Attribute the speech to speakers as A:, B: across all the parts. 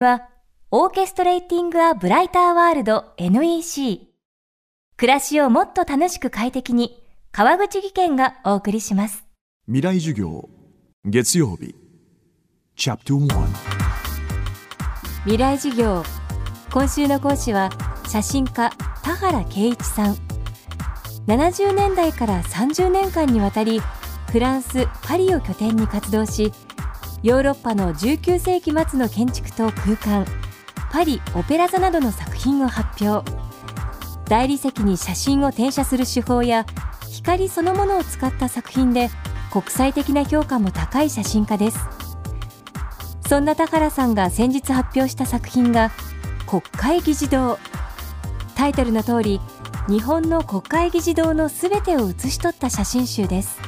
A: は、オーケストレーティング・ア・ブライター・ワールド NEC。暮らしをもっと楽しく快適に、川口義賢がお送りします。
B: 未来授業月曜日チャプト1
A: 未来授業。今週の講師は、写真家、田原圭一さん。70年代から30年間にわたり、フランス・パリを拠点に活動し、ヨーロッパの19世紀末の建築と空間パリ・オペラ座などの作品を発表。大理石に写真を転写する手法や光そのものを使った作品で国際的な評価も高い写真家です。そんな田原さんが先日発表した作品が国会議事堂。タイトルの通り日本の国会議事堂のすべてを写し取った写真集です。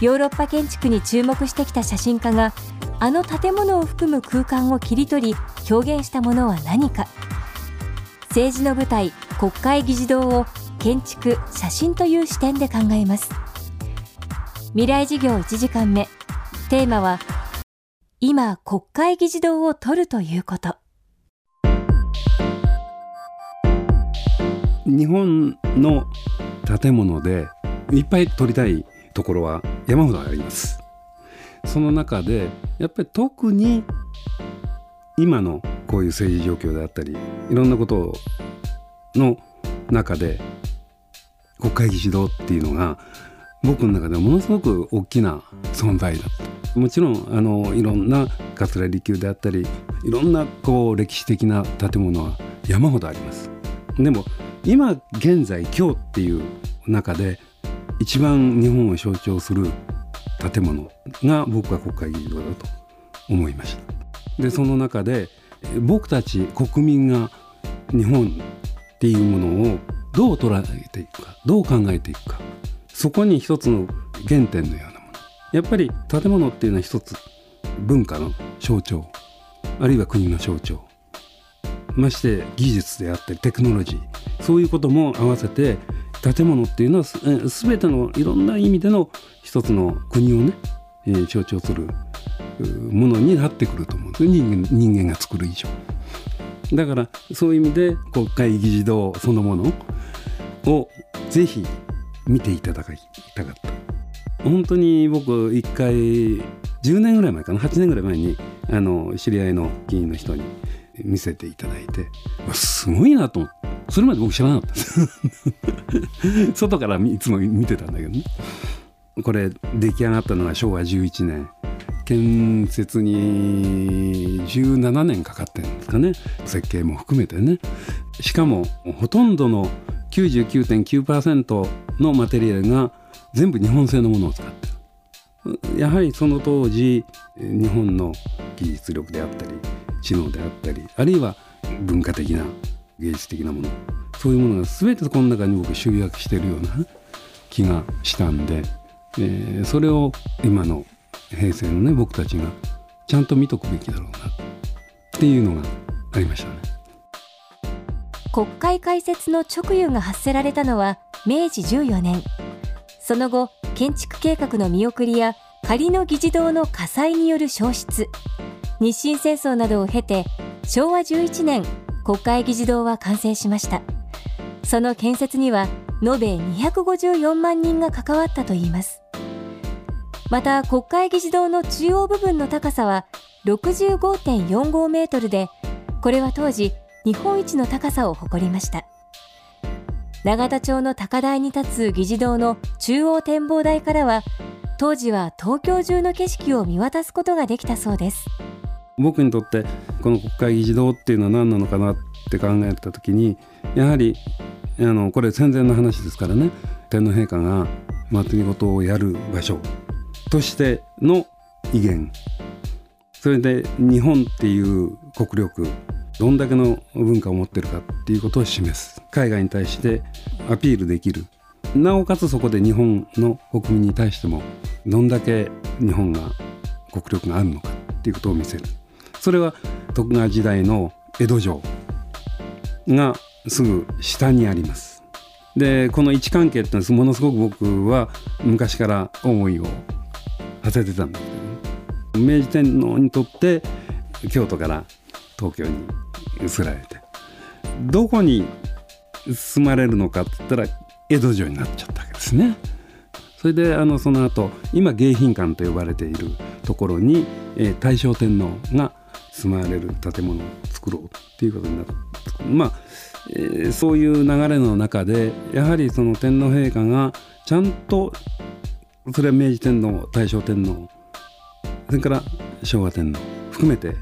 A: ヨーロッパ建築に注目してきた写真家があの建物を含む空間を切り取り表現したものは何か。政治の舞台国会議事堂を建築写真という視点で考えます。未来事業1時間目。テーマは今国会議事堂を取るということ。
C: 日本の建物でいっぱい撮りたいところは山ほどあります。その中でやっぱり特に今のこういう政治状況であったりいろんなことの中で国会議事堂っていうのが僕の中ではものすごく大きな存在だともちろんあのいろんな桂離宮であったりいろんなこう歴史的な建物は山ほどあります。でも今現在今日っていう中で一番日本を象徴する建物が僕は国会議事堂だと思いました。でその中で僕たち国民が日本っていうものをどう捉えていくかどう考えていくかそこに一つの原点のようなもの。やっぱり建物っていうのは一つ文化の象徴あるいは国の象徴。まして技術であったりテクノロジーそういうことも合わせて建物っていうのはす全てのいろんな意味での一つの国をね、えー、象徴するものになってくると思うんです人間人間が作る以上。だからそういう意味で国会議事堂そのものをぜひ見ていただきたかった。本当に僕一回10年ぐらい前かな？8年ぐらい前にあの知り合いの議員の人に見せていただいてすごいなと思って。それまで僕知らなかったです。外からいつも見てたんだけどね。これ出来上がったのが昭和11年。建設に17年かかってるんですかね。設計も含めてね。しかもほとんどの99.9%のマテリアルが全部日本製のものを使ってる。やはりその当時日本の技術力であったり知能であったりあるいは文化的な芸術的なもの。そういうものが全てこの中に僕集約してるような気がしたんで、えー、それを今の平成のね僕たちがちゃんと見とくべきだろうなっていうのがありましたね。
A: 国会開設の直輸が発せられたのは明治14年。その後建築計画の見送りや仮の議事堂の火災による消失。日清戦争などを経て昭和11年国会議事堂は完成しました。その建設には延べ254万人が関わったといいます。また国会議事堂の中央部分の高さは65.45メートルでこれは当時日本一の高さを誇りました。永田町の高台に立つ議事堂の中央展望台からは当時は東京中の景色を見渡すことができたそうです。
C: 僕にとってこの国会議事堂っていうのは何なのかなって考えた時にやはりあのこれ戦前の話ですからね。天皇陛下が祭りごとをやる場所としての威厳。それで日本っていう国力どんだけの文化を持ってるかっていうことを示す。海外に対してアピールできる。なおかつそこで日本の国民に対してもどんだけ日本が国力があるのかっていうことを見せる。それは徳川時代の江戸城がすぐ下にありますでこの位置関係ってのはものすごく僕は昔から思いを馳せてたんだけど、ね、明治天皇にとって京都から東京に移られてどこに住まれるのかって言ったら江戸城になっちゃったわけですね。それであのその後今迎賓館と呼ばれているところに、えー、大正天皇が住まわれる建物を作ろうっていうことになるまあ、えー、そういう流れの中でやはりその天皇陛下がちゃんとそれは明治天皇大正天皇それから昭和天皇含めて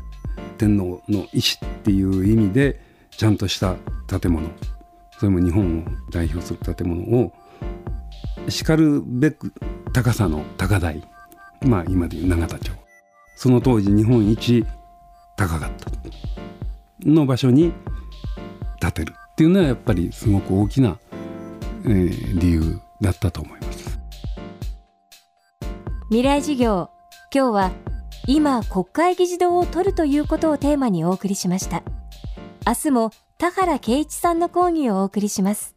C: 天皇の意思っていう意味でちゃんとした建物それも日本を代表する建物をしかるべく高さの高台まあ今でいう永田町。その当時日本一高かった。の場所に建てる。っていうのはやっぱりすごく大きな、えー、理由だったと思います。
A: 未来事業今日は今国会議事堂を取るということをテーマにお送りしました。明日も田原圭一さんの講義をお送りします。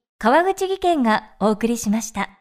A: 川口技研がお送りしました。